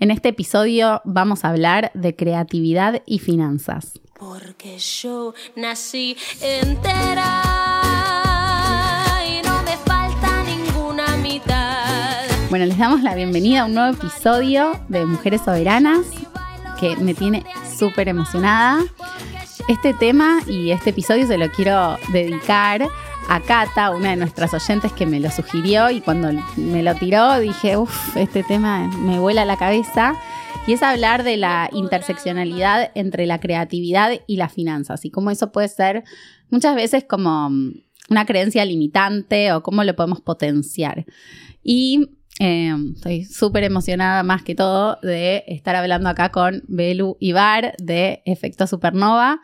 En este episodio vamos a hablar de creatividad y finanzas. Porque yo nací entera y no me falta ninguna mitad. Bueno, les damos la bienvenida a un nuevo episodio de Mujeres Soberanas que me tiene súper emocionada. Este tema y este episodio se lo quiero dedicar a Cata, una de nuestras oyentes que me lo sugirió y cuando me lo tiró dije, uff, este tema me vuela la cabeza. Y es hablar de la interseccionalidad entre la creatividad y las finanzas y cómo eso puede ser muchas veces como una creencia limitante o cómo lo podemos potenciar. Y eh, estoy súper emocionada más que todo de estar hablando acá con Belu Ibar de Efecto Supernova,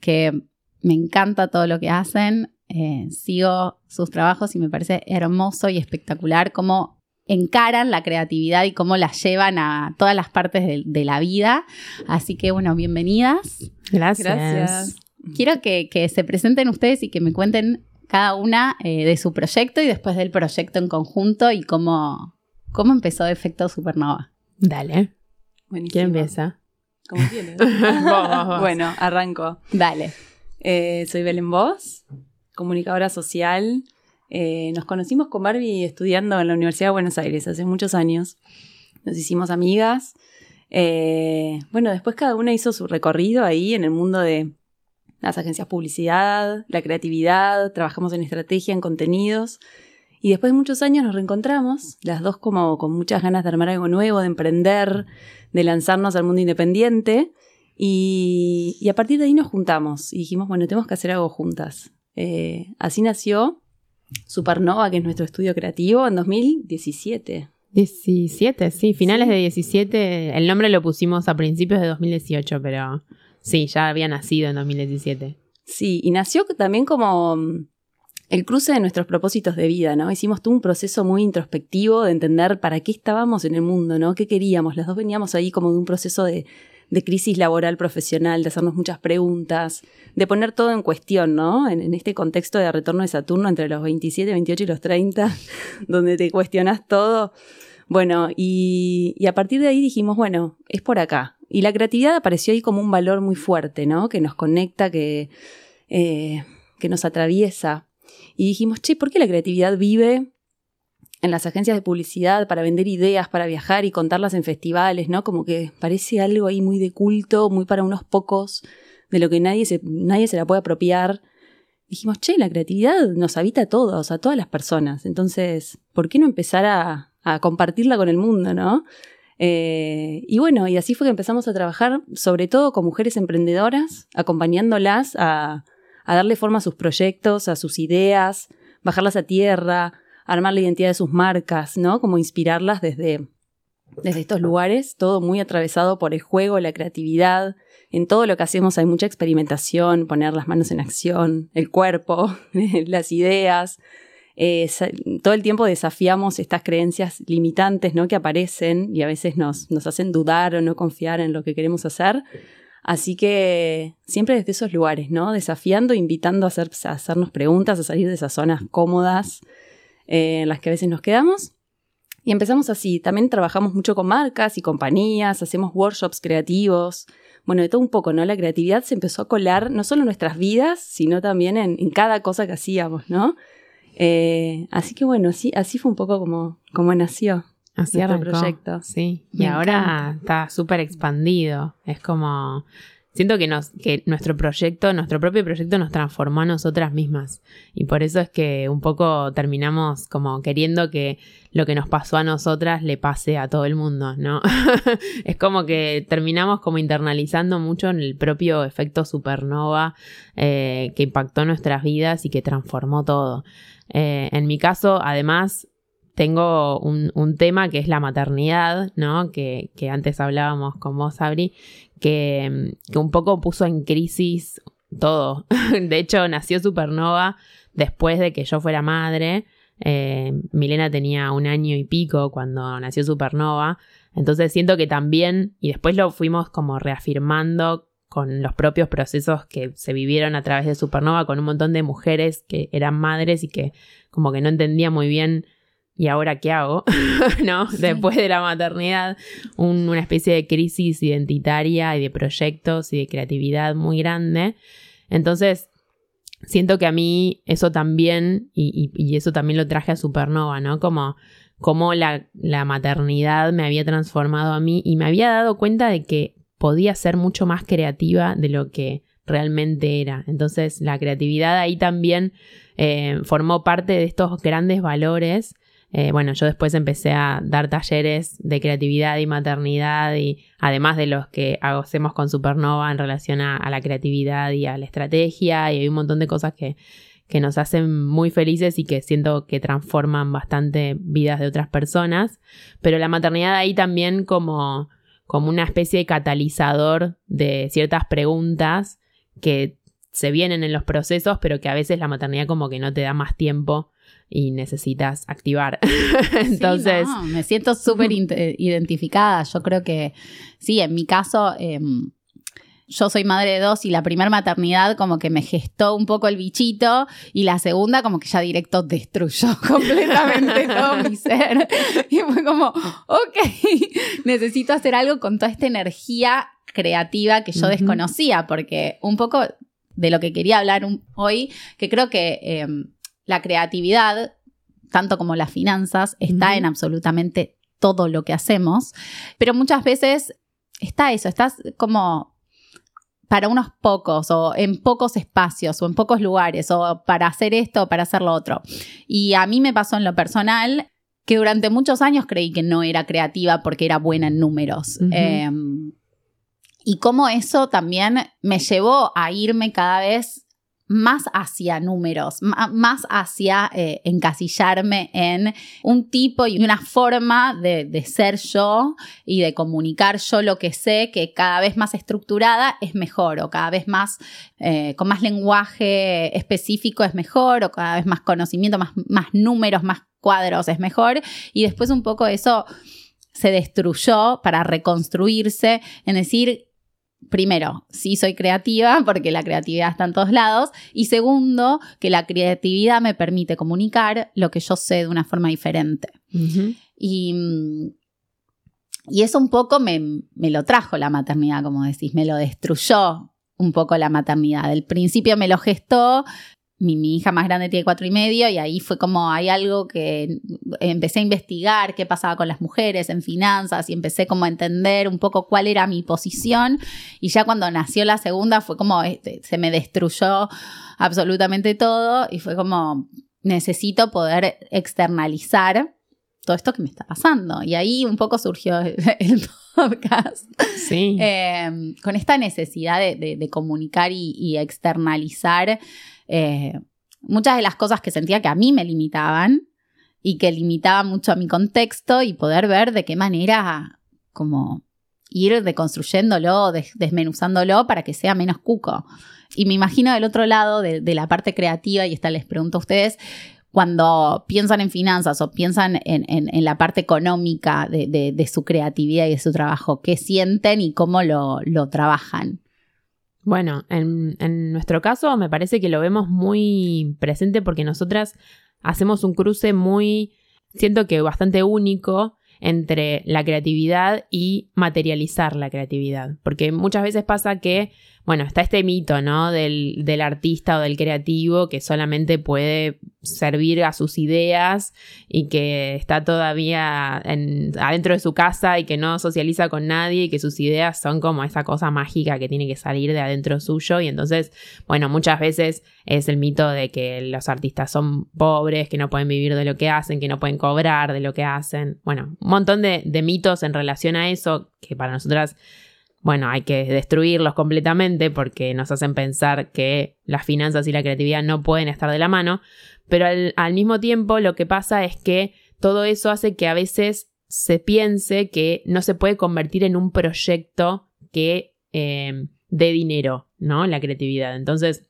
que me encanta todo lo que hacen. Eh, sigo sus trabajos y me parece hermoso y espectacular cómo encaran la creatividad y cómo la llevan a todas las partes de, la vida. Así que bueno, bienvenidas. Gracias. Quiero que, se presenten ustedes y que me cuenten cada una eh, de su proyecto y después del proyecto en conjunto y cómo, cómo empezó Efecto Supernova. Dale. Buenísimo. ¿Quién empieza? ¿Cómo tienes? Bueno, arranco. Dale. Eh, soy Belén Vos, comunicadora social. Eh, nos conocimos con Barbie estudiando en la Universidad de Buenos Aires hace muchos años. Nos hicimos amigas. Eh, bueno, después cada una hizo su recorrido ahí en el mundo de las agencias publicidad, la creatividad, trabajamos en estrategia, en contenidos. Y después de muchos años nos reencontramos, las dos como con muchas ganas de armar algo nuevo, de emprender, de lanzarnos al mundo independiente. Y, y a partir de ahí nos juntamos y dijimos, bueno, tenemos que hacer algo juntas. Eh, así nació Supernova, que es nuestro estudio creativo, en 2017. 17, sí, finales de 17. El nombre lo pusimos a principios de 2018, pero sí, ya había nacido en 2017. Sí, y nació también como mm, el cruce de nuestros propósitos de vida, ¿no? Hicimos todo un proceso muy introspectivo de entender para qué estábamos en el mundo, ¿no? ¿Qué queríamos? Las dos veníamos ahí como de un proceso de, de crisis laboral profesional, de hacernos muchas preguntas, de poner todo en cuestión, ¿no? En, este contexto de retorno de Saturno entre los 27, 28 y los 30, donde te cuestionas todo. Bueno, y, a partir de ahí dijimos, bueno, es por acá. Y la creatividad apareció ahí como un valor muy fuerte, ¿no? Que nos conecta, que, eh, que nos atraviesa. Y dijimos, che, ¿por qué la creatividad vive en las agencias de publicidad para vender ideas, para viajar y contarlas en festivales, ¿no? Como que parece algo ahí muy de culto, muy para unos pocos, de lo que nadie se, nadie se la puede apropiar. Dijimos, che, la creatividad nos habita a todos, a todas las personas. Entonces, ¿por qué no empezar a, compartirla con el mundo, no? Eh, y bueno, y así fue que empezamos a trabajar, sobre todo con mujeres emprendedoras, acompañándolas a, a darle forma a sus proyectos, a sus ideas, bajarlas a tierra, armar la identidad de sus marcas, ¿no? Como inspirarlas desde, desde estos lugares, todo muy atravesado por el juego, la creatividad. En todo lo que hacemos hay mucha experimentación, poner las manos en acción, el cuerpo, las ideas. Eh, todo el tiempo desafiamos estas creencias limitantes ¿no? que aparecen y a veces nos, nos hacen dudar o no confiar en lo que queremos hacer. Así que siempre desde esos lugares, ¿no? Desafiando, invitando a, hacer, a hacernos preguntas, a salir de esas zonas cómodas eh, en las que a veces nos quedamos. Y empezamos así. También trabajamos mucho con marcas y compañías, hacemos workshops creativos. Bueno, de todo un poco, ¿no? La creatividad se empezó a colar no solo en nuestras vidas, sino también en, cada cosa que hacíamos, ¿no? Eh, así que bueno, así, así fue un poco como, como nació. Así el proyecto. Sí, y ahora está súper expandido. Es como Siento que, nuestro proyecto, nuestro propio proyecto nos transformó a nosotras mismas. Y por eso es que un poco terminamos como queriendo que lo que nos pasó a nosotras le pase a todo el mundo, ¿no? es como que terminamos como internalizando mucho en el propio efecto supernova eh, que impactó nuestras vidas y que transformó todo. Eh, en mi caso, además, tengo un, tema que es la maternidad, ¿no? Que, que antes hablábamos con vos, Abri, que, un poco puso en crisis todo. de hecho, nació Supernova después de que yo fuera madre. Eh, Milena tenía un año y pico cuando nació Supernova. Entonces siento que también, y después lo fuimos como reafirmando con los propios procesos que se vivieron a través de Supernova, con un montón de mujeres que eran madres y que como que no entendían muy bien ¿y ahora qué hago? ¿No? Después de la maternidad, una especie de crisis identitaria y de proyectos y de creatividad muy grande. Entonces, siento que a mí eso también, y, eso también lo traje a Supernova, ¿no? Como, como la, la maternidad me había transformado a mí y me había dado cuenta de que podía ser mucho más creativa de lo que realmente era. Entonces la creatividad ahí también eh, formó parte de estos grandes valores. Eh, bueno, yo después empecé a dar talleres de creatividad y maternidad y además de los que hacemos con Supernova en relación a, la creatividad y a la estrategia y hay un montón de cosas que, que nos hacen muy felices y que siento que transforman bastante vidas de otras personas. Pero la maternidad ahí también como, como una especie de catalizador de ciertas preguntas que se vienen en los procesos, pero que a veces la maternidad como que no te da más tiempo y necesitas activar. Entonces... me siento súper identificada. Yo creo que sí, en mi caso... Em, yo soy madre de dos y la primera maternidad como que me gestó un poco el bichito y la segunda como que ya directo destruyó completamente todo mi ser. Y fue como, ok, necesito hacer algo con toda esta energía creativa que yo desconocía, porque un poco de lo que quería hablar hoy, que creo que em, la creatividad, tanto como las finanzas, está en absolutamente todo lo que hacemos, pero muchas veces está eso, estás como para unos pocos o en pocos espacios o en pocos lugares o para hacer esto o para hacer lo otro. Y a mí me pasó en lo personal que durante muchos años creí que no era creativa porque era buena en números. Y cómo eso también me llevó a irme cada vez más hacia números, más hacia eh, encasillarme en un tipo y una forma de, ser yo y de comunicar yo lo que sé, que cada vez más estructurada es mejor, o cada vez más eh, con más lenguaje específico es mejor, o cada vez más conocimiento, más, más números, más cuadros es mejor. Y después un poco eso se destruyó para reconstruirse en decir primero, sí soy creativa, porque la creatividad está en todos lados, y segundo, que la creatividad me permite comunicar lo que yo sé de una forma diferente. y, y, eso un poco me, me, lo trajo la maternidad, como decís, me lo destruyó un poco la maternidad. Al principio me lo gestó, mi, hija más grande tiene cuatro y medio y ahí fue como hay algo que empecé a investigar qué pasaba con las mujeres en finanzas y empecé como a entender un poco cuál era mi posición. Y ya cuando nació la segunda fue como este, se me destruyó absolutamente todo y fue como necesito poder externalizar todo esto que me está pasando. Y ahí un poco surgió el podcast. Sí. Eh, con esta necesidad de, comunicar y externalizar eh, muchas de las cosas que sentía que a mí me limitaban y que limitaban mucho a mi contexto y poder ver de qué manera como ir deconstruyéndolo, desmenuzándolo para que sea menos cuco. Y me imagino del otro lado, de, la parte creativa, y esta les pregunto a ustedes, cuando piensan en finanzas o piensan en, la parte económica de, su creatividad y de su trabajo, ¿qué sienten y cómo lo trabajan? Bueno, en, nuestro caso me parece que lo vemos muy presente porque nosotras hacemos un cruce muy, siento que bastante único entre la creatividad y materializar la creatividad. Porque muchas veces pasa que bueno, está este mito, ¿no? Del, del, artista o del creativo que solamente puede servir a sus ideas y que está todavía adentro de su casa y que no socializa con nadie y que sus ideas son como esa cosa mágica que tiene que salir de adentro suyo. Y entonces, bueno, muchas veces es el mito de que los artistas son pobres, que no pueden vivir de lo que hacen, que no pueden cobrar de lo que hacen. Bueno, un montón de, de mitos en relación a eso que para nosotras bueno, hay que destruirlos completamente porque nos hacen pensar que las finanzas y la creatividad no pueden estar de la mano, pero al, mismo tiempo lo que pasa es que todo eso hace que a veces se piense que no se puede convertir en un proyecto que eh, dé dinero, ¿no? La creatividad. Entonces,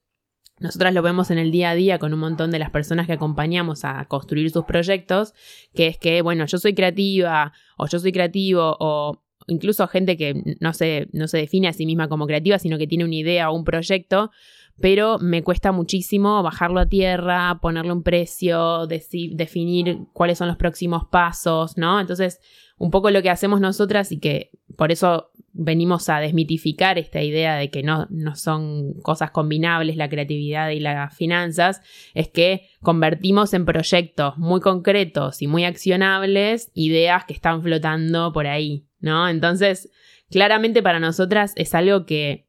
nosotras lo vemos en el día a día con un montón de las personas que acompañamos a construir sus proyectos, que es que, bueno, yo soy creativa o yo soy creativo o incluso gente que no se, no se define a sí misma como creativa, sino que tiene una idea o un proyecto, pero me cuesta muchísimo bajarlo a tierra, ponerle un precio, definir cuáles son los próximos pasos, ¿no? Entonces, un poco lo que hacemos nosotras y que por eso venimos a desmitificar esta idea de que no, no son cosas combinables la creatividad y las finanzas, es que convertimos en proyectos muy concretos y muy accionables ideas que están flotando por ahí, ¿no? Entonces, claramente para nosotras es algo que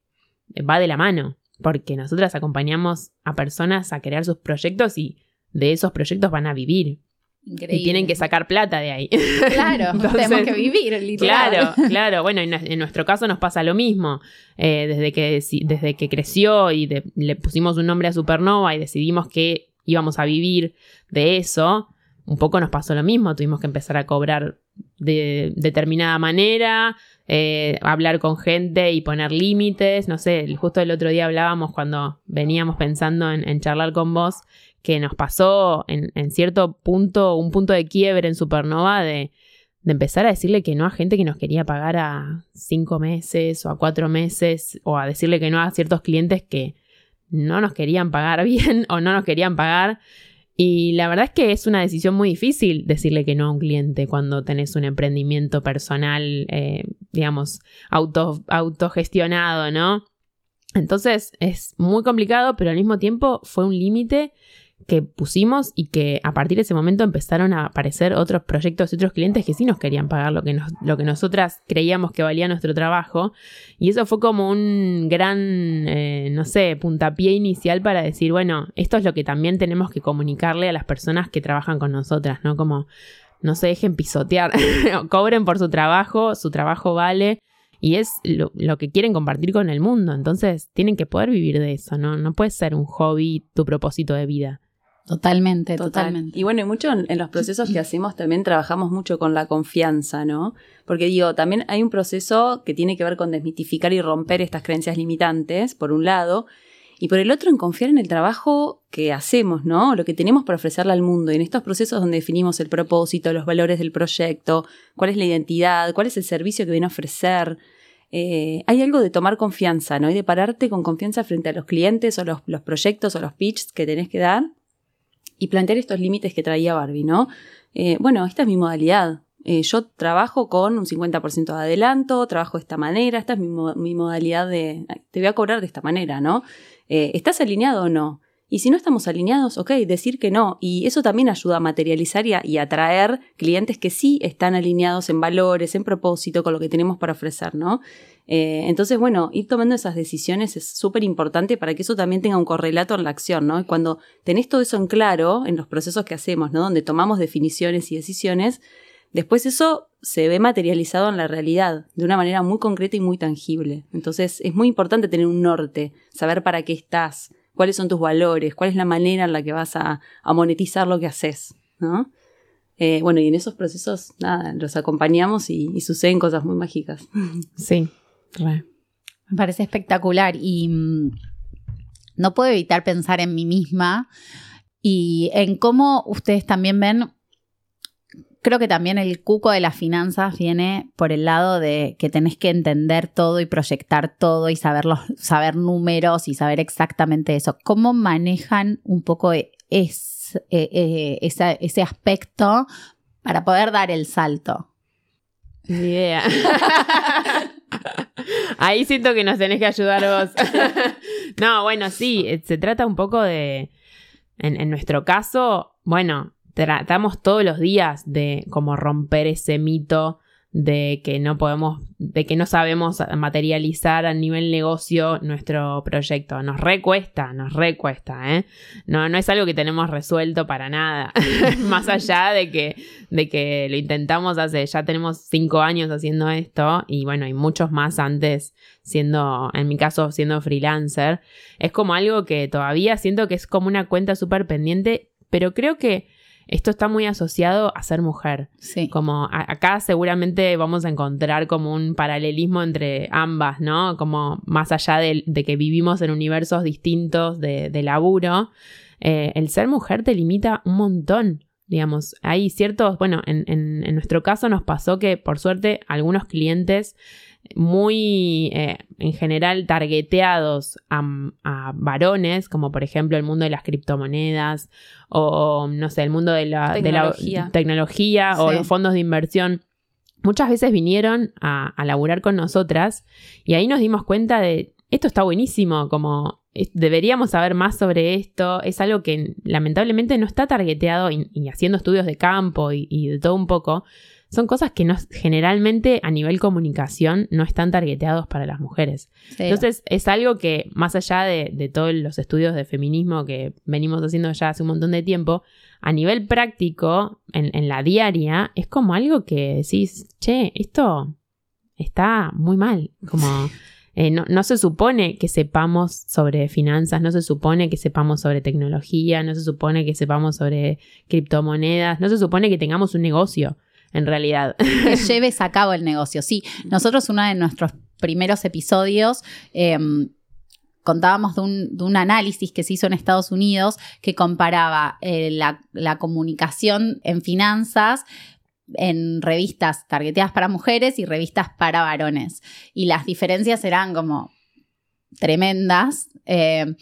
va de la mano, porque nosotras acompañamos a personas a crear sus proyectos y de esos proyectos van a vivir. Y tienen que sacar plata de ahí. Claro, tenemos que vivir, literal. Claro, claro. Bueno, en, nuestro caso nos pasa lo mismo. Eh, desde, que, desde que creció y le pusimos un nombre a Supernova y decidimos que íbamos a vivir de eso, un poco nos pasó lo mismo. Tuvimos que empezar a cobrar de determinada manera, eh, hablar con gente y poner límites. No sé, justo el otro día hablábamos cuando veníamos pensando en charlar con vos que nos pasó en, cierto punto, un punto de quiebre en Supernova de, empezar a decirle que no a gente que nos quería pagar a cinco meses o a cuatro meses o a decirle que no a ciertos clientes que no nos querían pagar bien o no nos querían pagar. Y la verdad es que es una decisión muy difícil decirle que no a un cliente cuando tenés un emprendimiento personal, eh, digamos, auto, autogestionado, ¿no? Entonces es muy complicado, pero al mismo tiempo fue un límite que pusimos y que a partir de ese momento empezaron a aparecer otros proyectos y otros clientes que sí nos querían pagar lo que, nos, lo que nosotras creíamos que valía nuestro trabajo. Y eso fue como un gran, eh, no sé, puntapié inicial para decir, bueno, esto es lo que también tenemos que comunicarle a las personas que trabajan con nosotras, ¿no? Como no se dejen pisotear, cobren por su trabajo, su trabajo vale. Y es lo, lo, que quieren compartir con el mundo. Entonces tienen que poder vivir de eso, ¿no? No puede ser un hobby tu propósito de vida. Totalmente, totalmente. Y bueno, y mucho en, los procesos que hacemos también trabajamos mucho con la confianza, ¿no? Porque digo, también hay un proceso que tiene que ver con desmitificar y romper estas creencias limitantes, por un lado, y por el otro en confiar en el trabajo que hacemos, ¿no? Lo que tenemos para ofrecerle al mundo. Y en estos procesos donde definimos el propósito, los valores del proyecto, cuál es la identidad, cuál es el servicio que viene a ofrecer, eh, hay algo de tomar confianza, ¿no? Y de pararte con confianza frente a los clientes o los, los proyectos o los pitches que tenés que dar y plantear estos límites que traía Barbie, ¿no? Eh, bueno, esta es mi modalidad. Eh, yo trabajo con un 50% de adelanto, trabajo de esta manera, esta es mi, modalidad de, te voy a cobrar de esta manera, ¿no? Eh, ¿Estás alineado o no? Y si no estamos alineados, ok, decir que no. Y eso también ayuda a materializar y, atraer clientes que sí están alineados en valores, en propósito, con lo que tenemos para ofrecer, ¿no? Eh, entonces, bueno, ir tomando esas decisiones es súper importante para que eso también tenga un correlato en la acción, ¿no? Y cuando tenés todo eso en claro en los procesos que hacemos, ¿no? Donde tomamos definiciones y decisiones, después eso se ve materializado en la realidad de una manera muy concreta y muy tangible. Entonces, es muy importante tener un norte, saber para qué estás, cuáles son tus valores, cuál es la manera en la que vas a, monetizar lo que haces, ¿no? Eh, bueno, y en esos procesos, nada, los acompañamos y, y suceden cosas muy mágicas. Sí, me parece espectacular y mm, no puedo evitar pensar en mí misma y en cómo ustedes también ven, creo que también el cuco de las finanzas viene por el lado de que tenés que entender todo y proyectar todo y saber, saber números y saber exactamente eso. ¿Cómo manejan un poco e, es, e, e, ese aspecto para poder dar el salto? Idea. Ahí siento que nos tenés que ayudar vos. no, bueno, sí, eh, se trata un poco de, en, en nuestro caso, bueno, tratamos todos los días de como romper ese mito de que no podemos, de que no sabemos materializar a nivel negocio nuestro proyecto. Nos recuesta, nos recuesta, ¿eh? No, no es algo que tenemos resuelto para nada. Más allá de que, de que lo intentamos hace, ya tenemos cinco años haciendo esto, y bueno, hay muchos más antes siendo, en mi caso, siendo freelancer. Es como algo que todavía siento que es como una cuenta súper pendiente, pero creo que esto está muy asociado a ser mujer. Sí. Como acá seguramente vamos a encontrar como un paralelismo entre ambas, ¿no? Como más allá de, que vivimos en universos distintos de, laburo, eh, el ser mujer te limita un montón. digamos, hay ciertos, bueno, en, en, en nuestro caso nos pasó que por suerte algunos clientes muy, eh, en general, targeteados a, a, varones, como por ejemplo el mundo de las criptomonedas o, no sé, el mundo de la tecnología, de la tecnología sí. o los fondos de inversión. Muchas veces vinieron a, a laburar con nosotras y ahí nos dimos cuenta de, esto está buenísimo, como deberíamos saber más sobre esto, es algo que lamentablemente no está targeteado y, y haciendo estudios de campo y, y de todo un poco, son cosas que no, generalmente a nivel comunicación no están targeteados para las mujeres. Sí. Entonces es algo que más allá de, de, todos los estudios de feminismo que venimos haciendo ya hace un montón de tiempo, a nivel práctico, en, en la diaria, es como algo que decís, che, esto está muy mal, como... Eh, no, no, se supone que sepamos sobre finanzas, no se supone que sepamos sobre tecnología, no se supone que sepamos sobre criptomonedas, no se supone que tengamos un negocio en realidad. Que lleves a cabo el negocio. Sí, nosotros uno de nuestros primeros episodios eh, contábamos de un, de un, análisis que se hizo en Estados Unidos que comparaba eh, la, la comunicación en finanzas en revistas targeteadas para mujeres y revistas para varones. Y las diferencias eran como tremendas. Eh,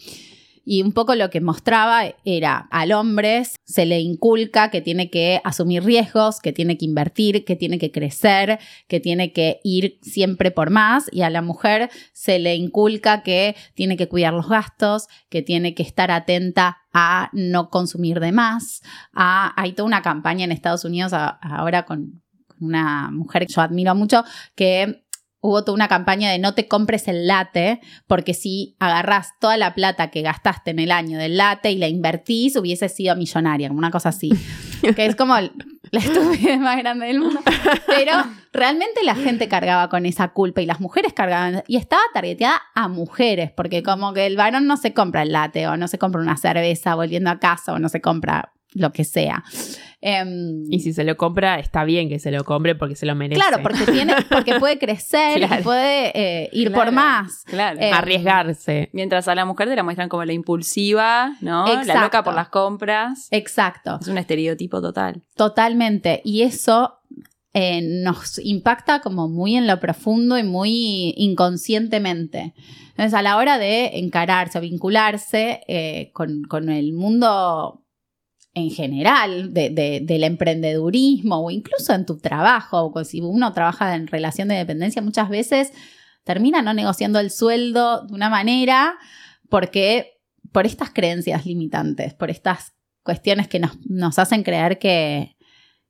y un poco lo que mostraba era al hombre se le inculca que tiene que asumir riesgos, que tiene que invertir, que tiene que crecer, que tiene que ir siempre por más y a la mujer se le inculca que tiene que cuidar los gastos, que tiene que estar atenta a no consumir de más. A, hay toda una campaña en Estados Unidos ahora con una mujer que yo admiro mucho que hubo toda una campaña de no te compres el late, porque si agarrás toda la plata que gastaste en el año del late y la invertís, hubiese sido millonaria, como una cosa así. que es como la estupidez más grande del mundo. Pero realmente la gente cargaba con esa culpa y las mujeres cargaban. Y estaba targeteada a mujeres, porque como que el varón no se compra el late o no se compra una cerveza volviendo a casa o no se compra lo que sea. Um, y si se lo compra, está bien que se lo compre porque se lo merece. Claro, porque, tiene, porque puede crecer claro. y puede eh, ir claro, por más. Claro. Eh, Arriesgarse. Mientras a la mujer te la muestran como la impulsiva, ¿no? Exacto. La loca por las compras. Exacto. Es un estereotipo total. Totalmente. Y eso eh, nos impacta como muy en lo profundo y muy inconscientemente. Entonces, a la hora de encararse o vincularse eh, con, con el mundo en general de, de, del emprendedurismo o incluso en tu trabajo, o si uno trabaja en relación de dependencia, muchas veces termina no negociando el sueldo de una manera porque por estas creencias limitantes, por estas cuestiones que nos, nos hacen creer que,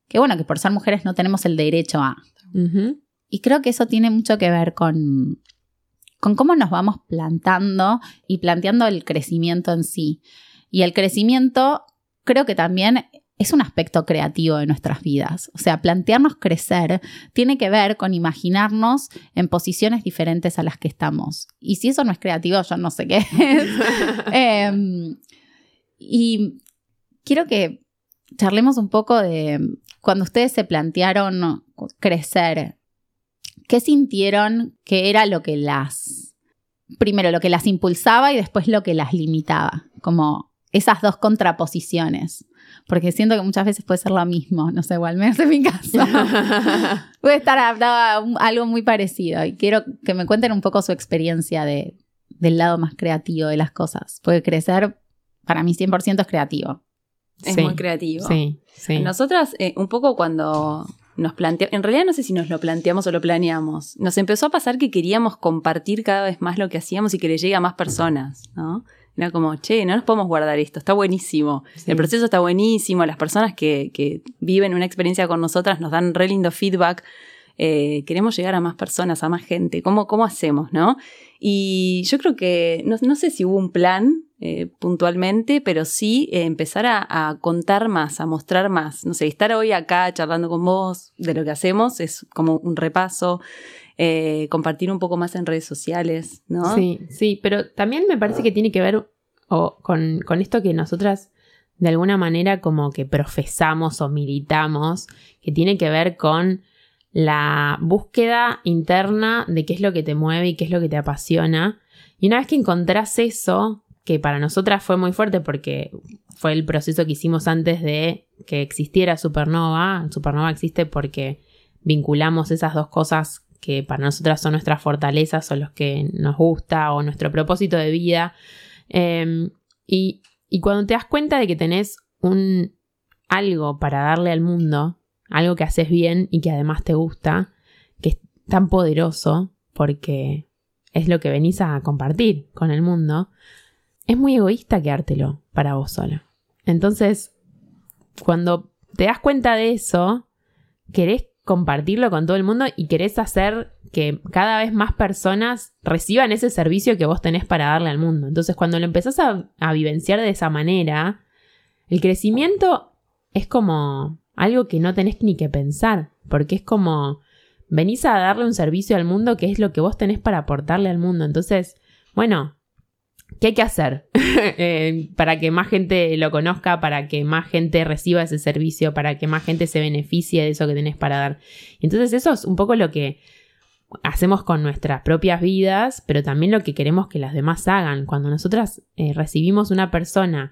que, bueno, que por ser mujeres no tenemos el derecho a. Uh -huh. Y creo que eso tiene mucho que ver con, con cómo nos vamos plantando y planteando el crecimiento en sí. Y el crecimiento creo que también es un aspecto creativo de nuestras vidas. O sea, plantearnos crecer tiene que ver con imaginarnos en posiciones diferentes a las que estamos. Y si eso no es creativo, yo no sé qué es. eh, y quiero que charlemos un poco de cuando ustedes se plantearon crecer, ¿qué sintieron que era lo que las... Primero, lo que las impulsaba y después lo que las limitaba. Como esas dos contraposiciones. Porque siento que muchas veces puede ser lo mismo, no sé, igual menos en mi caso. puede estar algo muy parecido y quiero que me cuenten un poco su experiencia de, del lado más creativo de las cosas. Puede crecer, para mí 100% es creativo. Es sí, muy creativo. Sí, sí. Nosotras, eh, un poco cuando nos planteamos, en realidad no sé si nos lo planteamos o lo planeamos, nos empezó a pasar que queríamos compartir cada vez más lo que hacíamos y que le llegue a más personas, ¿no? Era como, che, no nos podemos guardar esto, está buenísimo. Sí. El proceso está buenísimo, las personas que, que, viven una experiencia con nosotras nos dan re lindo feedback. Eh, queremos llegar a más personas, a más gente. ¿Cómo, cómo hacemos, no? Y yo creo que, no, no sé si hubo un plan eh, puntualmente, pero sí eh, empezar a, a, contar más, a mostrar más. No sé, estar hoy acá charlando con vos de lo que hacemos es como un repaso. Eh, compartir un poco más en redes sociales, ¿no? Sí, sí, pero también me parece que tiene que ver o, con, con, esto que nosotras de alguna manera como que profesamos o militamos, que tiene que ver con la búsqueda interna de qué es lo que te mueve y qué es lo que te apasiona. Y una vez que encontrás eso, que para nosotras fue muy fuerte porque fue el proceso que hicimos antes de que existiera Supernova. Supernova existe porque vinculamos esas dos cosas que para nosotras son nuestras fortalezas o los que nos gusta o nuestro propósito de vida. Em, y, y cuando te das cuenta de que tenés un algo para darle al mundo, algo que haces bien y que además te gusta, que es tan poderoso porque es lo que venís a compartir con el mundo, es muy egoísta quedártelo para vos solo. Entonces, cuando te das cuenta de eso, querés compartirlo con todo el mundo y querés hacer que cada vez más personas reciban ese servicio que vos tenés para darle al mundo. Entonces, cuando lo empezás a, a vivenciar de esa manera, el crecimiento es como algo que no tenés ni que pensar, porque es como venís a darle un servicio al mundo que es lo que vos tenés para aportarle al mundo. Entonces, bueno, ¿qué hay que hacer eh, para que más gente lo conozca, para que más gente reciba ese servicio, para que más gente se beneficie de eso que tenés para dar? Entonces, eso es un poco lo que hacemos con nuestras propias vidas, pero también lo que queremos que las demás hagan. Cuando nosotras eh, recibimos una persona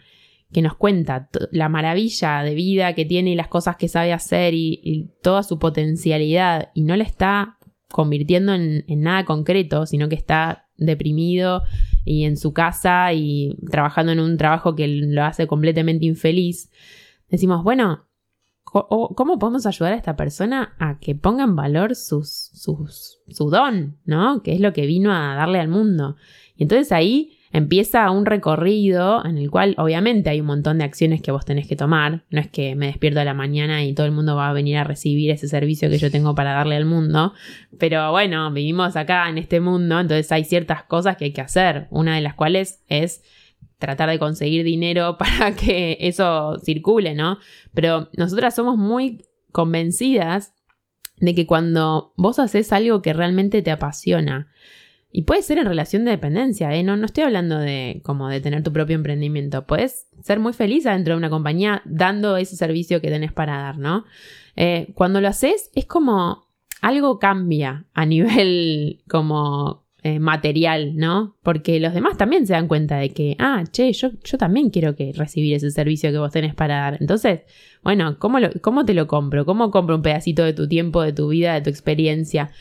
que nos cuenta la maravilla de vida que tiene y las cosas que sabe hacer y, toda su potencialidad y no le está convirtiendo en, nada concreto, sino que está deprimido y en su casa y trabajando en un trabajo que lo hace completamente infeliz, decimos, bueno, ¿cómo podemos ayudar a esta persona a que ponga en valor sus, su don, ¿no? Que es lo que vino a darle al mundo. Y entonces ahí empieza un recorrido en el cual obviamente hay un montón de acciones que vos tenés que tomar. No es que me despierto a la mañana y todo el mundo va a venir a recibir ese servicio que yo tengo para darle al mundo. Pero bueno, vivimos acá en este mundo, entonces hay ciertas cosas que hay que hacer. Una de las cuales es tratar de conseguir dinero para que eso circule, ¿no? Pero nosotras somos muy convencidas de que cuando vos haces algo que realmente te apasiona, y puede ser en relación de dependencia, ¿eh? No, no estoy hablando de como de tener tu propio emprendimiento. Puedes ser muy feliz adentro de una compañía dando ese servicio que tenés para dar, ¿no? Eh, cuando lo haces es como algo cambia a nivel como eh, material, ¿no? Porque los demás también se dan cuenta de que, ah, che, yo, yo también quiero que recibir ese servicio que vos tenés para dar. Entonces, bueno, ¿cómo, ¿cómo te lo compro? ¿Cómo compro un pedacito de tu tiempo, de tu vida, de tu experiencia?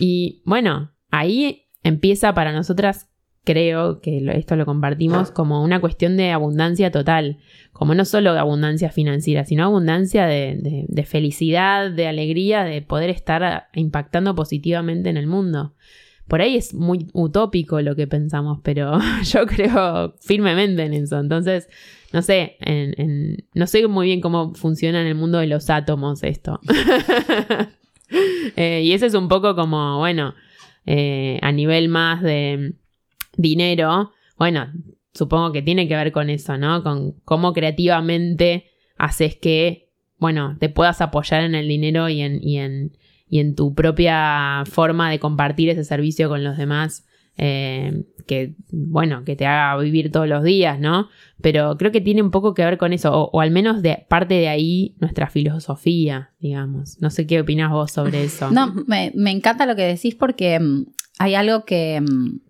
Y bueno, ahí empieza para nosotras, creo que esto lo compartimos, como una cuestión de abundancia total, como no solo de abundancia financiera, sino abundancia de, de felicidad, de alegría, de poder estar impactando positivamente en el mundo. Por ahí es muy utópico lo que pensamos, pero yo creo firmemente en eso. Entonces, no sé, no sé muy bien cómo funciona en el mundo de los átomos esto. Eh, y ese es un poco como, bueno, eh, a nivel más de dinero, bueno, supongo que tiene que ver con eso, ¿no? Con cómo creativamente haces que, bueno, te puedas apoyar en el dinero y en, y en, y en tu propia forma de compartir ese servicio con los demás eh, que, bueno, que te haga vivir todos los días, ¿no? Pero creo que tiene un poco que ver con eso, o, al menos de parte de ahí nuestra filosofía, digamos. No sé qué opinas vos sobre eso. No, me, me encanta lo que decís porque mm, hay algo que mm,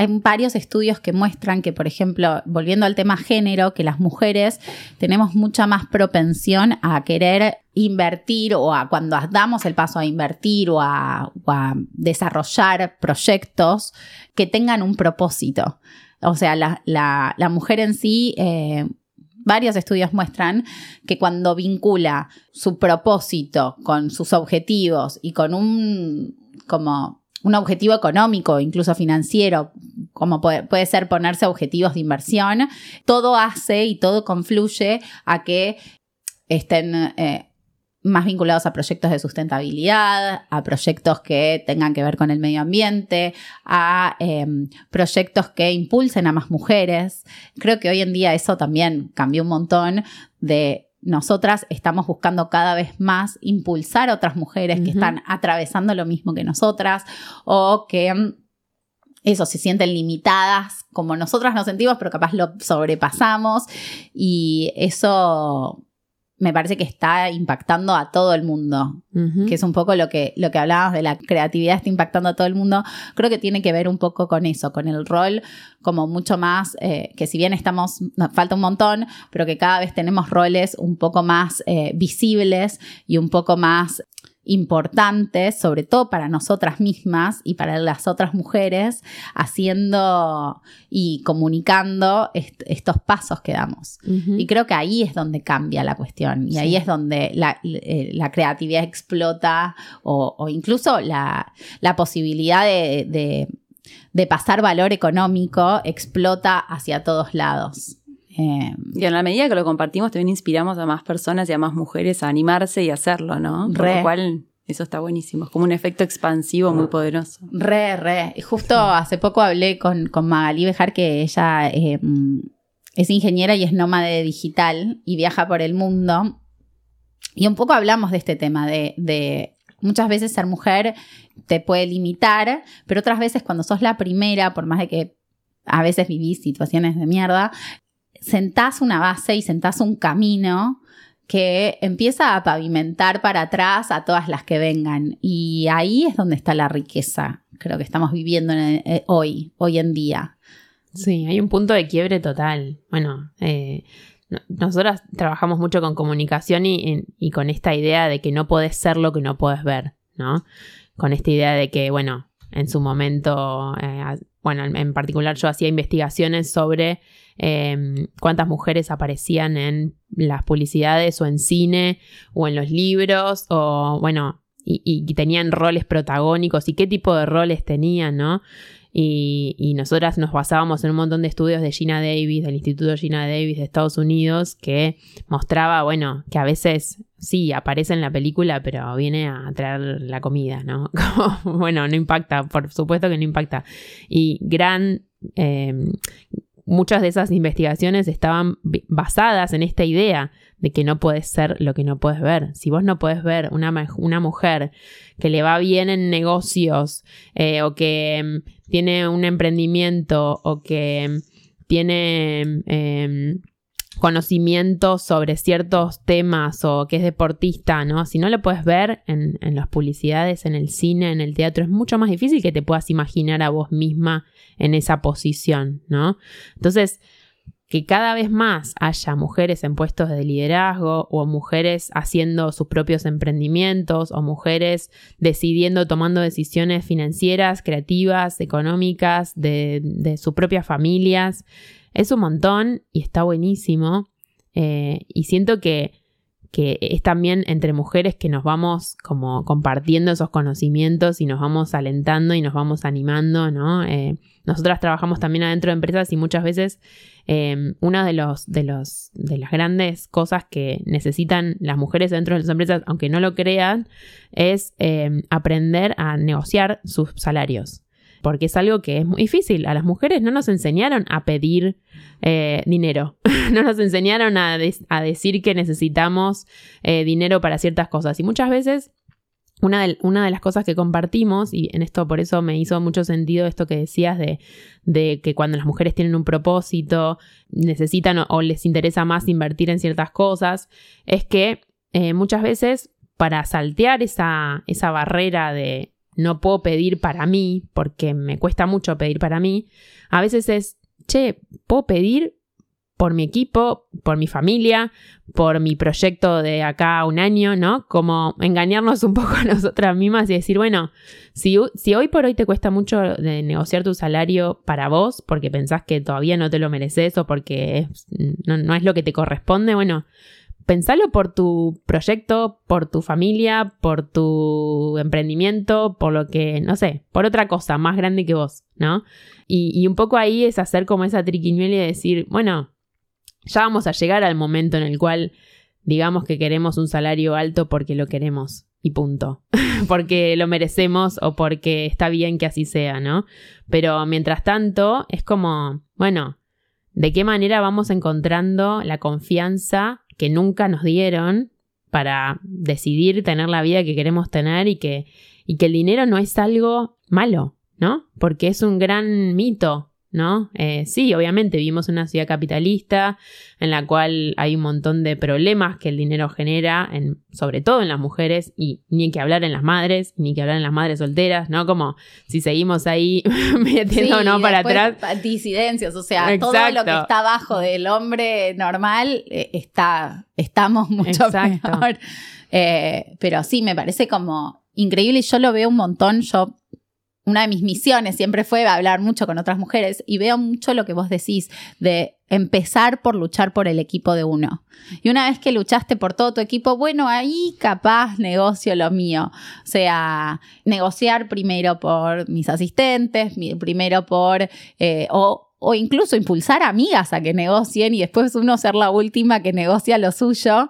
hay varios estudios que muestran que, por ejemplo, volviendo al tema género, que las mujeres tenemos mucha más propensión a querer invertir o a cuando damos el paso a invertir o a, desarrollar proyectos que tengan un propósito. O sea, la, mujer en sí... Eh, varios estudios muestran que cuando vincula su propósito con sus objetivos y con un como un objetivo económico, incluso financiero, como puede, ser ponerse objetivos de inversión, todo hace y todo confluye a que estén eh, más vinculados a proyectos de sustentabilidad, a proyectos que tengan que ver con el medio ambiente, a em, proyectos que impulsen a más mujeres. Creo que hoy en día eso también cambió un montón de nosotras estamos buscando cada vez más impulsar a otras mujeres que están atravesando lo mismo que nosotras o que mm, eso, se sienten limitadas como nosotras nos sentimos, pero capaz lo sobrepasamos y eso me parece que está impactando a todo el mundo, que es un poco lo que, lo que hablábamos de la creatividad está impactando a todo el mundo, creo que tiene que ver un poco con eso, con el rol como mucho más, eh, que si bien estamos, nos falta un montón, pero que cada vez tenemos roles un poco más eh, visibles y un poco más importantes, sobre todo para nosotras mismas y para las otras mujeres, haciendo y comunicando est- estos pasos que damos. Y creo que ahí es donde cambia la cuestión y ahí es donde la, eh, la creatividad explota o, o incluso la, la posibilidad de, de- de pasar valor económico explota hacia todos lados. Eh, Y en la medida que lo compartimos, también inspiramos a más personas y a más mujeres a animarse y hacerlo, ¿no? Por Re. lo cual, eso está buenísimo. Es como un efecto expansivo muy poderoso. Re, re. Justo hace poco hablé con, con Magalí Bejar, que ella eh, es ingeniera y es nómade digital y viaja por el mundo. Y un poco hablamos de este tema, de, de muchas veces ser mujer te puede limitar, pero otras veces cuando sos la primera, por más de que a veces vivís situaciones de mierda, sentás una base y sentás un camino que empieza a pavimentar para atrás a todas las que vengan. Y ahí es donde está la riqueza, creo que estamos viviendo en- eh, hoy, hoy en día. Sí, hay un punto de quiebre total. Bueno, eh, no- nosotras trabajamos mucho con comunicación y, con esta idea de que no podés ser lo que no podés ver, ¿no? Con esta idea de que, bueno, en su momento, eh, bueno, en, en particular yo hacía investigaciones sobre eh, cuántas mujeres aparecían en las publicidades o en cine o en los libros o, bueno, y, tenían roles protagónicos y qué tipo de roles tenían, ¿no? Y, y nosotras nos basábamos en un montón de estudios de Gina Davis, del Instituto Gina Davis de Estados Unidos, que mostraba, bueno, que a veces sí aparece en la película, pero viene a traer la comida, ¿no? Bueno, no impacta, por supuesto que no impacta. Y gran. eh, muchas de esas investigaciones estaban basadas en esta idea de que no puedes ser lo que no puedes ver. Si vos no puedes ver una, una mujer que le va bien en negocios eh, o que mm, tiene un emprendimiento o que mm, tiene em, conocimientos sobre ciertos temas o que es deportista, ¿no? Si no lo puedes ver en, en las publicidades, en el cine, en el teatro, es mucho más difícil que te puedas imaginar a vos misma en esa posición, ¿no? Entonces, que cada vez más haya mujeres en puestos de liderazgo o mujeres haciendo sus propios emprendimientos o mujeres decidiendo, tomando decisiones financieras, creativas, económicas, de, de sus propias familias, es un montón y está buenísimo. Eh, y siento que, que es también entre mujeres que nos vamos como compartiendo esos conocimientos y nos vamos alentando y nos vamos animando, ¿no? Eh, nosotras trabajamos también adentro de empresas y muchas veces eh, una de, los, de, los, de las grandes cosas que necesitan las mujeres dentro de las empresas, aunque no lo crean, es aprender a negociar sus salarios. Porque es algo que es muy difícil. A las mujeres no nos enseñaron a pedir eh, dinero. no nos enseñaron a, decir que necesitamos eh, dinero para ciertas cosas. Y muchas veces una de, las cosas que compartimos, y en esto por eso me hizo mucho sentido esto que decías de, que cuando las mujeres tienen un propósito, necesitan o, les interesa más invertir en ciertas cosas, es que eh, muchas veces para saltear esa barrera de no puedo pedir para mí, porque me cuesta mucho pedir para mí, a veces es, che, puedo pedir por mi equipo, por mi familia, por mi proyecto de acá a un año, ¿no? Como engañarnos un poco a nosotras mismas y decir, bueno, si, si hoy por hoy te cuesta mucho negociar tu salario para vos, porque pensás que todavía no te lo mereces o porque no, no es lo que te corresponde, bueno, pensalo por tu proyecto, por tu familia, por tu emprendimiento, por lo que, no sé, por otra cosa más grande que vos, ¿no? Y, y un poco ahí es hacer como esa triquiñuela y decir, bueno, ya vamos a llegar al momento en el cual digamos que queremos un salario alto porque lo queremos y punto. porque lo merecemos o porque está bien que así sea, ¿no? Pero mientras tanto es como, bueno, ¿de qué manera vamos encontrando la confianza que nunca nos dieron para decidir tener la vida que queremos tener y que, y que el dinero no es algo malo, ¿no? Porque es un gran mito ¿no? Eh, sí, obviamente vivimos en una ciudad capitalista en la cual hay un montón de problemas que el dinero genera, en, sobre todo en las mujeres, y ni que hablar en las madres, ni que hablar en las madres solteras, ¿no? Como si seguimos ahí metiendo, ¿no? Para atrás. Disidencias, o sea, todo lo que está abajo del hombre normal eh, está, estamos mucho Exacto. peor. Eh, pero sí, me parece como increíble y yo lo veo un montón. Yo una de mis misiones siempre fue hablar mucho con otras mujeres y veo mucho lo que vos decís de empezar por luchar por el equipo de uno. Y una vez que luchaste por todo tu equipo, bueno, ahí capaz negocio lo mío. O sea, negociar primero por mis asistentes, primero por... Eh, o, o incluso impulsar amigas a que negocien y después uno ser la última que negocia lo suyo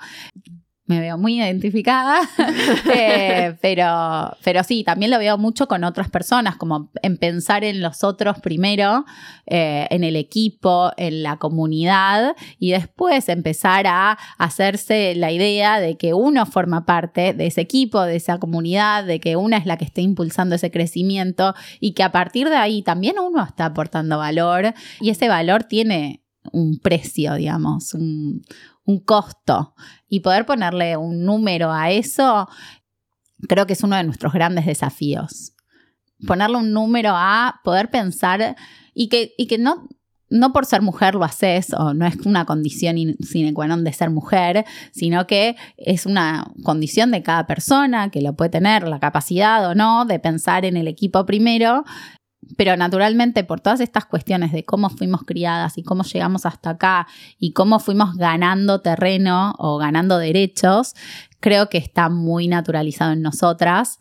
me veo muy identificada, eh, pero, pero sí, también lo veo mucho con otras personas, como en pensar en los otros primero, eh, en el equipo, en la comunidad, y después empezar a hacerse la idea de que uno forma parte de ese equipo, de esa comunidad, de que una es la que está impulsando ese crecimiento y que a partir de ahí también uno está aportando valor y ese valor tiene un precio, digamos, un, un costo y poder ponerle un número a eso, creo que es uno de nuestros grandes desafíos. Ponerle un número a poder pensar y que, y que no, no por ser mujer lo haces, o no es una condición sine qua non de ser mujer, sino que es una condición de cada persona que lo puede tener, la capacidad o no de pensar en el equipo primero pero naturalmente por todas estas cuestiones de cómo fuimos criadas y cómo llegamos hasta acá y cómo fuimos ganando terreno o ganando derechos, creo que está muy naturalizado en nosotras.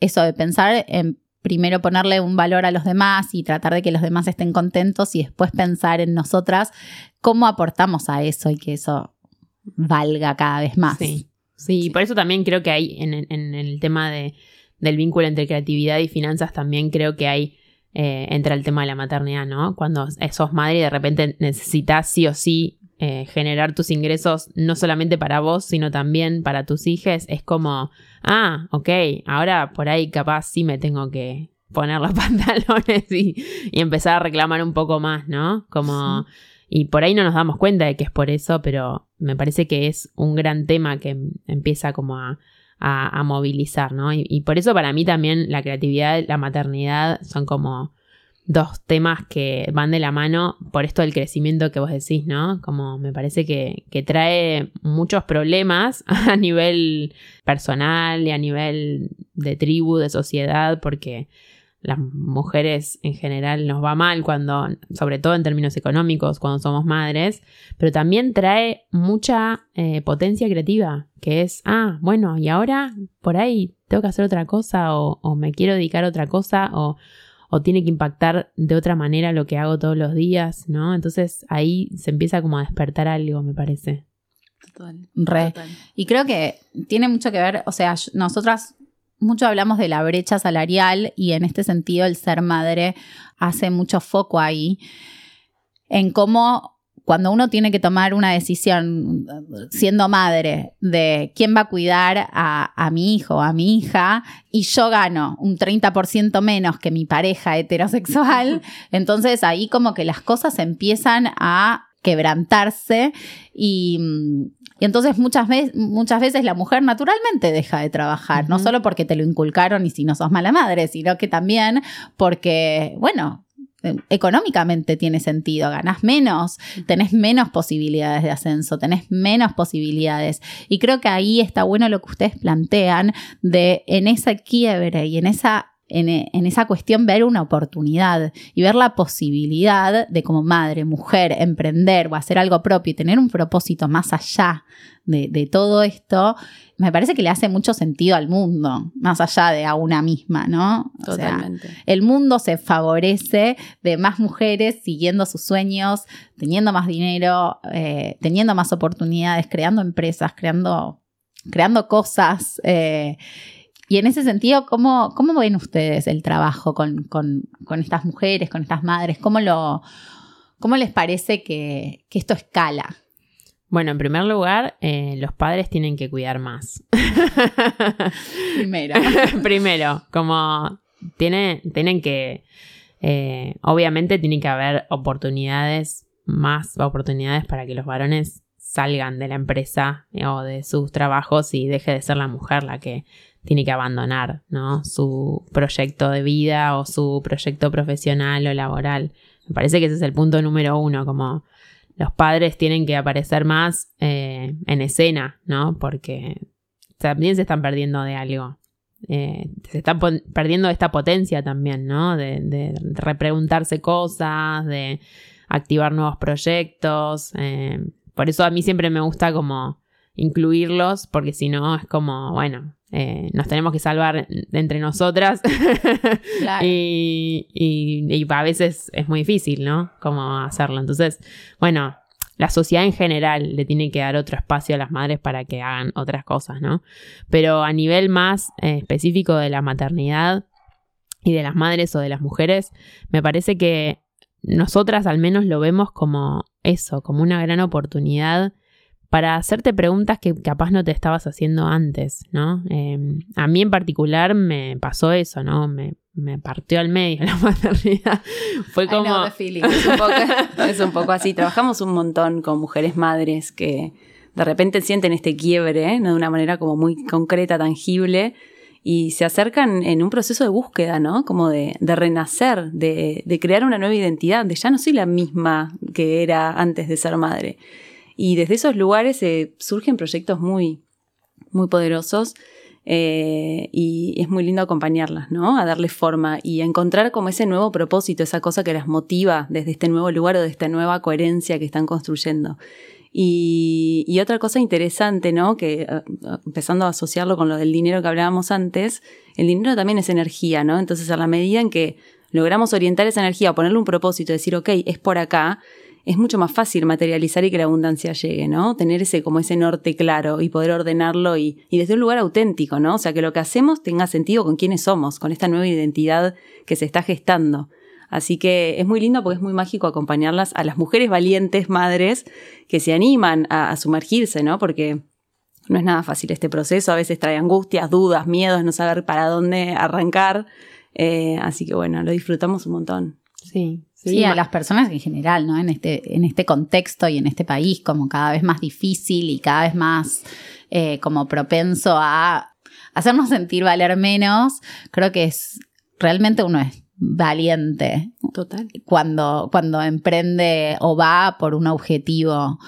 Eso de pensar en primero ponerle un valor a los demás y tratar de que los demás estén contentos y después pensar en nosotras cómo aportamos a eso y que eso valga cada vez más. Sí, sí, por eso también creo que hay en el tema de del vínculo entre creatividad y finanzas también creo que hay, eh, entra el tema de la maternidad, ¿no? Cuando sos madre y de repente necesitas sí o sí eh, generar tus ingresos no solamente para vos, sino también para tus hijos, es como, ah, ok, ahora por ahí capaz sí me tengo que poner los pantalones y, empezar a reclamar un poco más, ¿no? Como... Y por ahí no nos damos cuenta de que es por eso, pero me parece que es un gran tema que empieza como a, a, movilizar, ¿no? Y, por eso para mí también la creatividad y la maternidad son como dos temas que van de la mano por esto del crecimiento que vos decís, ¿no? Como me parece que, que trae muchos problemas a nivel personal y a nivel de tribu, de sociedad, porque las mujeres en general nos va mal cuando, sobre todo en términos económicos, cuando somos madres, pero también trae mucha eh, potencia creativa, que es, ah, bueno, y ahora por ahí tengo que hacer otra cosa o, me quiero dedicar a otra cosa o, o, tiene que impactar de otra manera lo que hago todos los días, ¿no? Entonces ahí se empieza como a despertar algo, me parece. Total. Re. Y creo que tiene mucho que ver, o sea, nosotras mucho hablamos de la brecha salarial y en este sentido el ser madre hace mucho foco ahí en cómo cuando uno tiene que tomar una decisión siendo madre de quién va a cuidar a, mi hijo a mi hija y yo gano un 30% menos que mi pareja heterosexual, entonces ahí como que las cosas empiezan a quebrantarse y, y entonces muchas, veces, muchas veces la mujer naturalmente deja de trabajar, no solo porque te lo inculcaron y si no sos mala madre, sino que también porque, bueno, eh, económicamente tiene sentido, ganas menos, tenés menos posibilidades de ascenso, tenés menos posibilidades. Y creo que ahí está bueno lo que ustedes plantean de en esa quiebre y en esa en, esa cuestión ver una oportunidad y ver la posibilidad de como madre, mujer, emprender o hacer algo propio y tener un propósito más allá de, todo esto, me parece que le hace mucho sentido al mundo, más allá de a una misma, ¿no? Totalmente. el mundo se favorece de más mujeres siguiendo sus sueños, teniendo más dinero, eh, teniendo más oportunidades, creando empresas, creando, creando cosas. Eh, y en ese sentido, ¿cómo, cómo ven ustedes el trabajo con, estas mujeres, con estas madres? ¿Cómo, lo, cómo les parece que, esto escala? Bueno, en primer lugar, eh, los padres tienen que cuidar más. Primero. Primero, como tienen, tienen que Eh, obviamente tiene que haber oportunidades, más oportunidades para que los varones salgan de la empresa eh, o de sus trabajos y deje de ser la mujer la que tiene que abandonar, ¿no? Su proyecto de vida o su proyecto profesional o laboral. Me parece que ese es el punto número uno, como los padres tienen que aparecer más eh, en escena, ¿no? Porque también se están perdiendo de algo. Eh, se están perdiendo esta potencia también, ¿no? De, de, repreguntarse cosas, de activar nuevos proyectos. Por eso a mí siempre me gusta como incluirlos, porque si no es como, bueno, eh, nos tenemos que salvar entre nosotras y, y, a veces es muy difícil, ¿no? Cómo hacerlo. Entonces, bueno, la sociedad en general le tiene que dar otro espacio a las madres para que hagan otras cosas, ¿no? Pero a nivel más eh, específico de la maternidad y de las madres o de las mujeres, me parece que nosotras al menos lo vemos como eso, como una gran oportunidad para hacerte preguntas que capaz no te estabas haciendo antes, ¿no? Em, a mí en particular me pasó eso, ¿no? Me, partió al medio la maternidad. Fue como... es, un poco, es un poco así. Trabajamos un montón con mujeres madres que de repente sienten este quiebre, ¿no? De una manera como muy concreta, tangible, y se acercan en un proceso de búsqueda, ¿no? Como de, de renacer, de, de, crear una nueva identidad, de ya no soy la misma que era antes de ser madre. Y desde esos lugares eh, surgen proyectos muy, muy poderosos eh, y es muy lindo acompañarlas, ¿no? A darle forma y a encontrar como ese nuevo propósito, esa cosa que las motiva desde este nuevo lugar o de esta nueva coherencia que están construyendo. Y, y otra cosa interesante, ¿no? Que eh, empezando a asociarlo con lo del dinero que hablábamos antes, el dinero también es energía, ¿no? Entonces a la medida en que logramos orientar esa energía, ponerle un propósito, decir, ok, es por acá, es mucho más fácil materializar y que la abundancia llegue, ¿no? Tener ese como ese norte claro y poder ordenarlo y, desde un lugar auténtico, ¿no? O sea, que lo que hacemos tenga sentido con quiénes somos, con esta nueva identidad que se está gestando. Así que es muy lindo porque es muy mágico acompañarlas a las mujeres valientes, madres, que se animan a, sumergirse, ¿no? Porque no es nada fácil este proceso, a veces trae angustias, dudas, miedos, no saber para dónde arrancar. Eh, así que bueno, lo disfrutamos un montón. Sí, Sí, a las personas en general, ¿no? En este, en este contexto y en este país como cada vez más difícil y cada vez más eh, como propenso a hacernos sentir valer menos, creo que es realmente uno es valiente. Total. Cuando, cuando emprende o va por un objetivo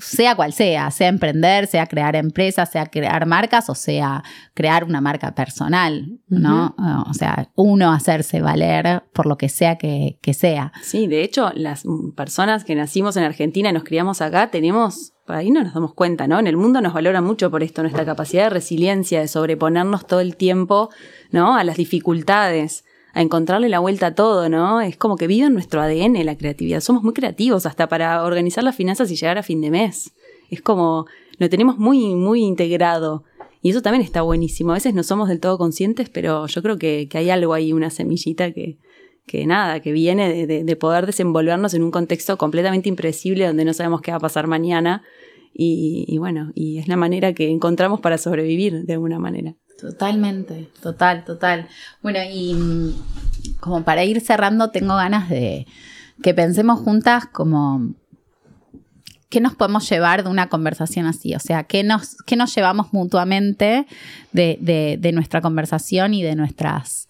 sea cual sea, sea emprender, sea crear empresas, sea crear marcas o sea crear una marca personal, ¿no? O sea, uno hacerse valer por lo que sea que, sea. Sí, de hecho, las personas que nacimos en Argentina y nos criamos acá tenemos por ahí no nos damos cuenta, ¿no? En el mundo nos valora mucho por esto, nuestra capacidad de resiliencia, de sobreponernos todo el tiempo, ¿no? A las dificultades a encontrarle la vuelta a todo, ¿no? Es como que vive en nuestro ADN la creatividad. Somos muy creativos hasta para organizar las finanzas y llegar a fin de mes. Es como, lo tenemos muy, muy integrado. Y eso también está buenísimo. A veces no somos del todo conscientes, pero yo creo que, hay algo ahí, una semillita que, que nada, que viene de, poder desenvolvernos en un contexto completamente impredecible donde no sabemos qué va a pasar mañana. Y, y bueno, y es la manera que encontramos para sobrevivir de alguna manera. Totalmente, total, total. Bueno, y mm, como para ir cerrando, tengo ganas de que pensemos juntas como qué nos podemos llevar de una conversación así, o sea, qué nos, qué nos llevamos mutuamente de, de, nuestra conversación y de nuestras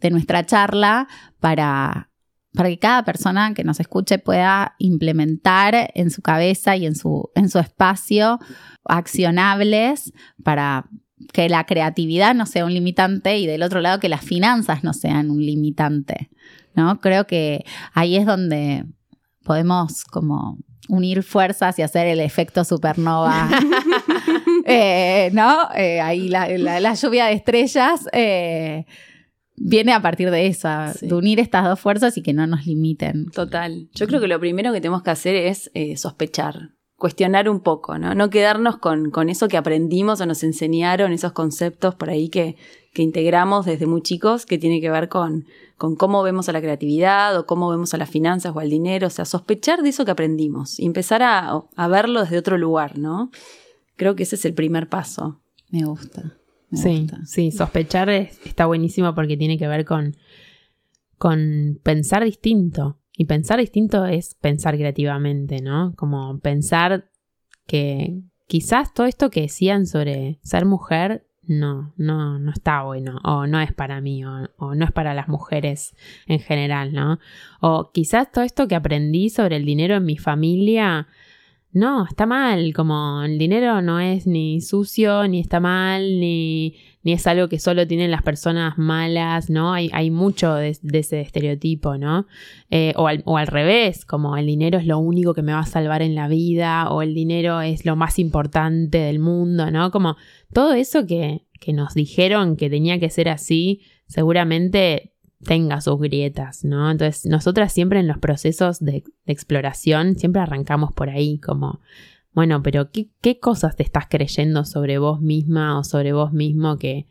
de nuestra charla para, para que cada persona que nos escuche pueda implementar en su cabeza y en su, en su espacio accionables para que la creatividad no sea un limitante y del otro lado que las finanzas no sean un limitante, ¿no? Creo que ahí es donde podemos como unir fuerzas y hacer el efecto supernova. Eh, ¿No? Eh, ahí la, lluvia de estrellas eh, viene a partir de eso, de unir estas dos fuerzas y que no nos limiten. Total. Yo creo que lo primero que tenemos que hacer es sospechar cuestionar un poco, ¿no? No quedarnos con, con, eso que aprendimos o nos enseñaron, esos conceptos por ahí que, que integramos desde muy chicos, que tiene que ver con, con cómo vemos a la creatividad o cómo vemos a las finanzas o al dinero, o sea, sospechar de eso que aprendimos y empezar a, a verlo desde otro lugar, ¿no? Creo que ese es el primer paso. Me gusta. sí, sí, sospechar está buenísimo porque tiene que ver con con pensar distinto. Y pensar distinto es pensar creativamente, ¿no? Como pensar que quizás todo esto que decían sobre ser mujer no, no, no está bueno, o no es para mí, o, o, no es para las mujeres en general, ¿no? O quizás todo esto que aprendí sobre el dinero en mi familia no, está mal, como el dinero no es ni sucio, ni está mal, ni, ni es algo que solo tienen las personas malas, ¿no? Hay, mucho de, ese estereotipo, ¿no? Eh, o, al, revés, como el dinero es lo único que me va a salvar en la vida, o el dinero es lo más importante del mundo, ¿no? Como todo eso que, que nos dijeron que tenía que ser así, seguramente tenga sus grietas, ¿no? Entonces, nosotras siempre en los procesos de, exploración, siempre arrancamos por ahí, como, bueno, pero ¿qué, ¿qué, cosas te estás creyendo sobre vos misma o sobre vos mismo que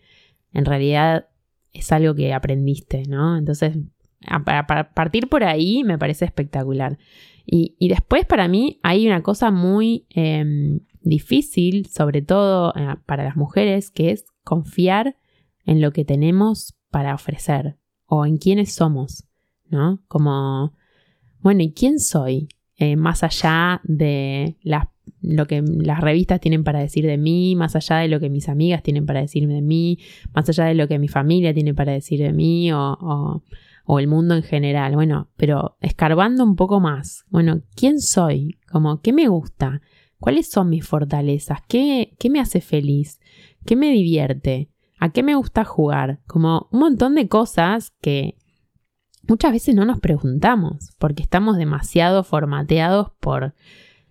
en realidad es algo que aprendiste, ¿no? Entonces, para, partir por ahí me parece espectacular. Y, y, después para mí hay una cosa muy eh, difícil, sobre todo eh, para las mujeres, que es confiar en lo que tenemos para ofrecer o en quiénes somos, ¿no? Como, bueno, ¿y quién soy? Eh, más allá de lo que las revistas tienen para decir de mí, más allá de lo que mis amigas tienen para decir de mí, más allá de lo que mi familia tiene para decir de mí o, o, el mundo en general. Bueno, pero escarbando un poco más, bueno, ¿quién soy? Como, ¿qué me gusta? ¿Cuáles son mis fortalezas? ¿Qué, qué me hace feliz? ¿Qué me divierte? ¿A qué me gusta jugar? Como un montón de cosas que muchas veces no nos preguntamos porque estamos demasiado formateados por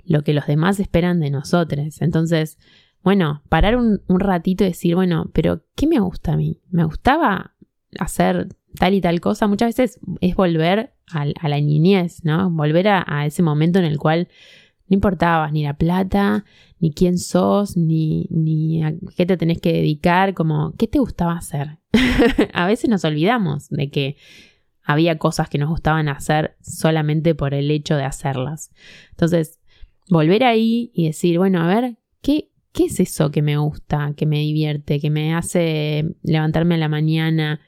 lo que los demás esperan de nosotros. Entonces, bueno, parar un, ratito y decir, bueno, pero ¿qué me gusta a mí? ¿Me gustaba hacer tal y tal cosa? Muchas veces es volver a, la niñez, ¿no? Volver a, ese momento en el cual no importaba ni la plata, ni quién sos, ni, ni a qué te tenés que dedicar, como qué te gustaba hacer. a veces nos olvidamos de que había cosas que nos gustaban hacer solamente por el hecho de hacerlas. Entonces, volver ahí y decir, bueno, a ver, ¿qué, qué es eso que me gusta, que me divierte, que me hace levantarme a la mañana?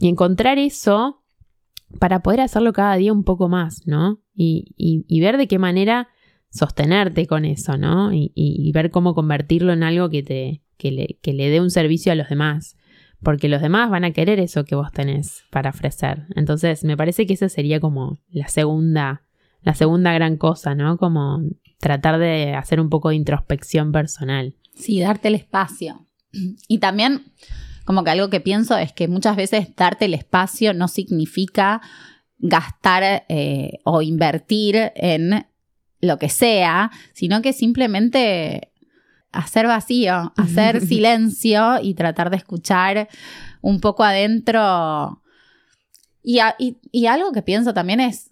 Y encontrar eso para poder hacerlo cada día un poco más, ¿no? Y, y ver de qué manera sostenerte con eso, ¿no? Y, ver cómo convertirlo en algo que, te, que le, que le dé un servicio a los demás. Porque los demás van a querer eso que vos tenés para ofrecer. Entonces, me parece que esa sería como la segunda, la segunda gran cosa, ¿no? Como tratar de hacer un poco de introspección personal. Sí, darte el espacio. Y también, como que algo que pienso es que muchas veces darte el espacio no significa gastar eh, o invertir en lo que sea, sino que simplemente hacer vacío, hacer silencio y tratar de escuchar un poco adentro. Y, y, algo que pienso también es,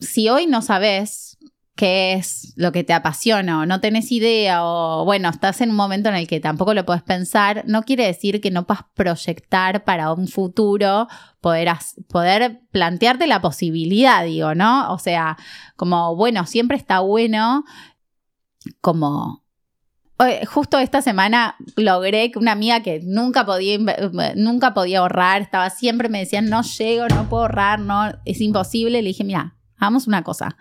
si hoy no sabes qué es lo que te apasiona o no tenés idea o bueno, estás en un momento en el que tampoco lo puedes pensar, no quiere decir que no puedas proyectar para un futuro, poder, poder plantearte la posibilidad, digo, ¿no? O sea, como bueno, siempre está bueno como Justo esta semana logré que una amiga que nunca podía, nunca podía ahorrar, estaba siempre me decían, no llego, no puedo ahorrar, no, es imposible. Le dije, mira, hagamos una cosa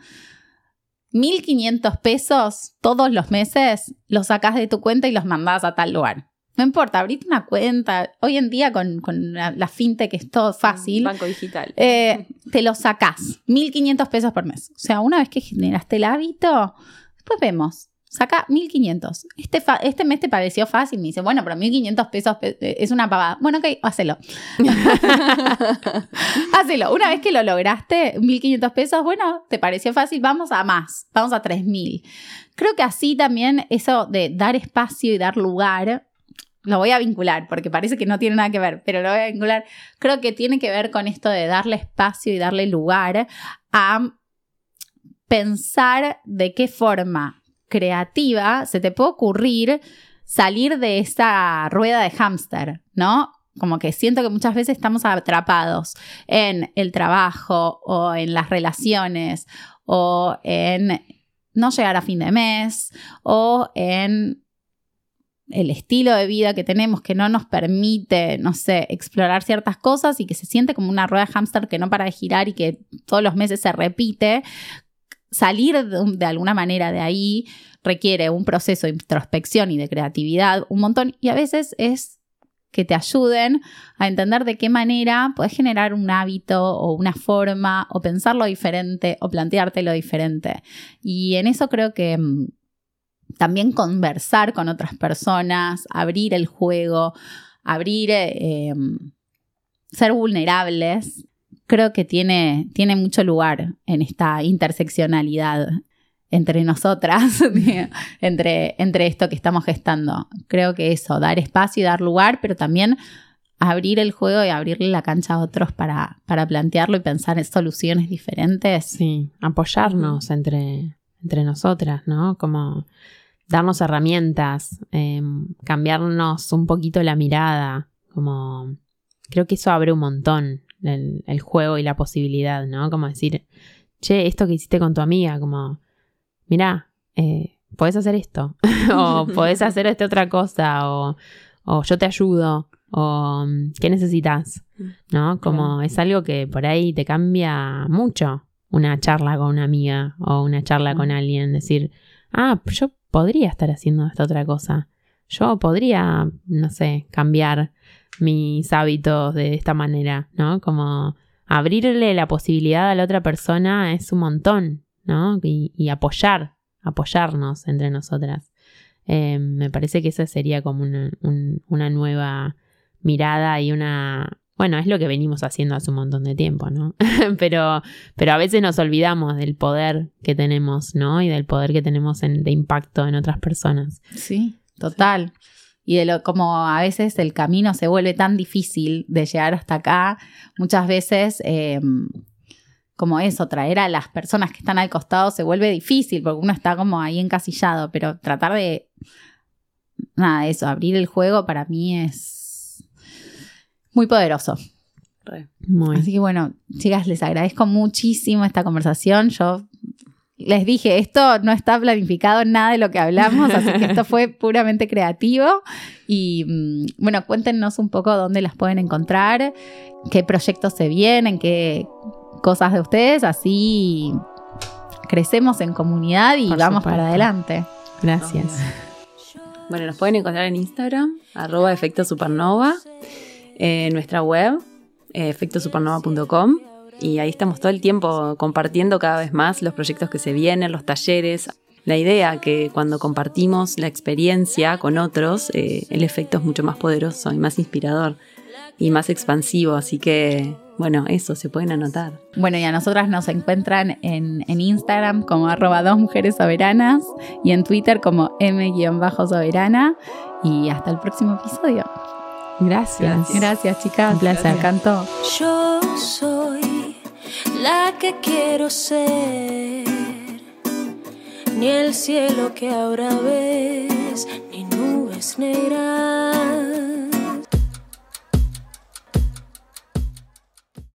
1.500 pesos todos los meses los sacas de tu cuenta y los mandás a tal lugar. No importa, abrite una cuenta. Hoy en día con, la, fintech es todo fácil. Banco digital. Eh, te lo sacás. 1.500 pesos por mes. O sea, una vez que generaste el hábito, después vemos. Saca 1500. Este, este mes te pareció fácil. Me dice, bueno, pero 1500 pesos eh, es una pavada. Bueno, ok, hacelo. hacelo. Una vez que lo lograste, 1500 pesos, bueno, te pareció fácil, vamos a más. Vamos a 3000. Creo que así también eso de dar espacio y dar lugar, lo voy a vincular porque parece que no tiene nada que ver, pero lo voy a vincular. Creo que tiene que ver con esto de darle espacio y darle lugar a pensar de qué forma creativa se te puede ocurrir salir de esa rueda de hámster, ¿no? Como que siento que muchas veces estamos atrapados en el trabajo o en las relaciones o en no llegar a fin de mes o en el estilo de vida que tenemos que no nos permite, no sé, explorar ciertas cosas y que se siente como una rueda de hámster que no para de girar y que todos los meses se repite, salir de, alguna manera de ahí requiere un proceso de introspección y de creatividad un montón y a veces es que te ayuden a entender de qué manera puedes generar un hábito o una forma o pensarlo diferente o planteártelo diferente. Y en eso creo que mm, también conversar con otras personas, abrir el juego, abrir, eh, ser vulnerables, creo que tiene, tiene mucho lugar en esta interseccionalidad entre nosotras, entre, entre esto que estamos gestando. Creo que eso, dar espacio y dar lugar, pero también abrir el juego y abrirle la cancha a otros para, para plantearlo y pensar en soluciones diferentes. Sí, apoyarnos entre, entre nosotras, ¿no? Como darnos herramientas, em, cambiarnos un poquito la mirada, como creo que eso abre un montón el, el, juego y la posibilidad, ¿no? Como decir, che, esto que hiciste con tu amiga, como, mira, eh, podés hacer esto, o podés hacer esta otra cosa, o, o yo te ayudo, o ¿qué necesitas? ¿No? Como es algo que por ahí te cambia mucho una charla con una amiga o una charla con alguien, decir, ah, yo podría estar haciendo esta otra cosa. Yo podría, no sé, cambiar mis hábitos de esta manera, ¿no? Como abrirle la posibilidad a la otra persona es un montón, ¿no? Y, apoyar, apoyarnos entre nosotras. Eh, me parece que esa sería como una, una nueva mirada y una, bueno, es lo que venimos haciendo hace un montón de tiempo, ¿no? pero, pero a veces nos olvidamos del poder que tenemos, ¿no? Y del poder que tenemos en, de impacto en otras personas. Sí, total. Y de lo como a veces el camino se vuelve tan difícil de llegar hasta acá, muchas veces em, como eso, traer a las personas que están al costado se vuelve difícil porque uno está como ahí encasillado, pero tratar de, nada, eso, abrir el juego para mí es muy poderoso. Así que bueno, chicas, les agradezco muchísimo esta conversación. Yo les dije, esto no está planificado en nada de lo que hablamos, así que esto fue puramente creativo. Y mm, bueno, cuéntenos un poco dónde las pueden encontrar, qué proyectos se vienen, qué cosas de ustedes, así crecemos en comunidad y vamos para adelante. Gracias. Bueno, nos pueden encontrar en Instagram, arroba efecto supernova en nuestra web, eh, efectosupernova.com. Y ahí estamos todo el tiempo compartiendo cada vez más los proyectos que se vienen, los talleres. La idea que cuando compartimos la experiencia con otros, eh, el efecto es mucho más poderoso y más inspirador y más expansivo. Así que, bueno, eso se pueden anotar. Bueno, y a nosotras nos encuentran en, en Instagram como arroba dos mujeres soberanas y en Twitter como m-soberana. Y hasta el próximo episodio. Gracias. Gracias, chicas. Un placer. Me encantó. Yo soy la que quiero ser. Ni el cielo que ahora ves, ni nubes negras.